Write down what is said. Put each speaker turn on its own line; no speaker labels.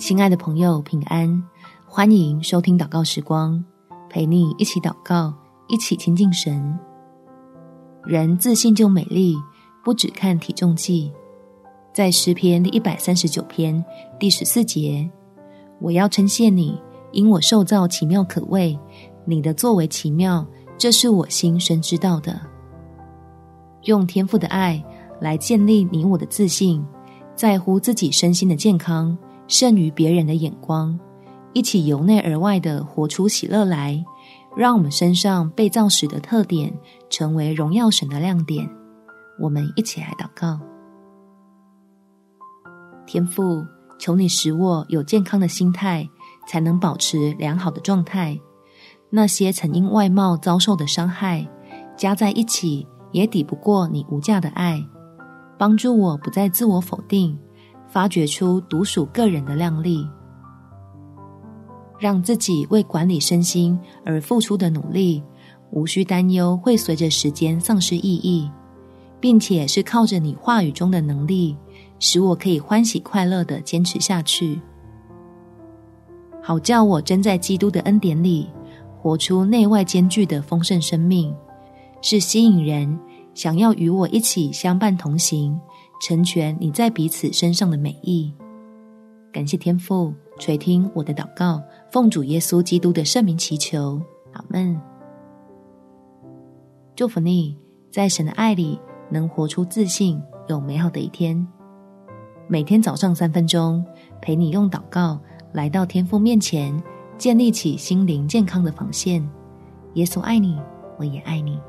亲爱的朋友，平安！欢迎收听祷告时光，陪你一起祷告，一起亲近神。人自信就美丽，不只看体重计。在诗篇第一百三十九篇第十四节，我要称谢你，因我受造奇妙可畏，你的作为奇妙，这是我心深知道的。用天赋的爱来建立你我的自信，在乎自己身心的健康，胜于别人的眼光。一起由内而外的活出喜乐来，让我们身上被造时的特点成为荣耀神的亮点。我们一起来祷告：天父，求你使我有健康的心态，才能保持良好的状态。那些曾因外貌遭受的伤害，加在一起。也抵不过你无价的爱，帮助我不再自我否定，发掘出独属个人的亮丽，让自己为管理身心而付出的努力，无需担忧会随着时间丧失意义，并且是靠着你话语中的能力，使我可以欢喜快乐地坚持下去，好叫我真在基督的恩典里，活出内外兼具的丰盛生命。是吸引人想要与我一起相伴同行，成全你在彼此身上的美意。感谢天父垂听我的祷告，奉主耶稣基督的圣名祈求，阿门。祝福你，在神的爱里能活出自信，有美好的一天。每天早上三分钟，陪你用祷告来到天父面前，建立起心灵健康的防线。耶稣爱你，我也爱你。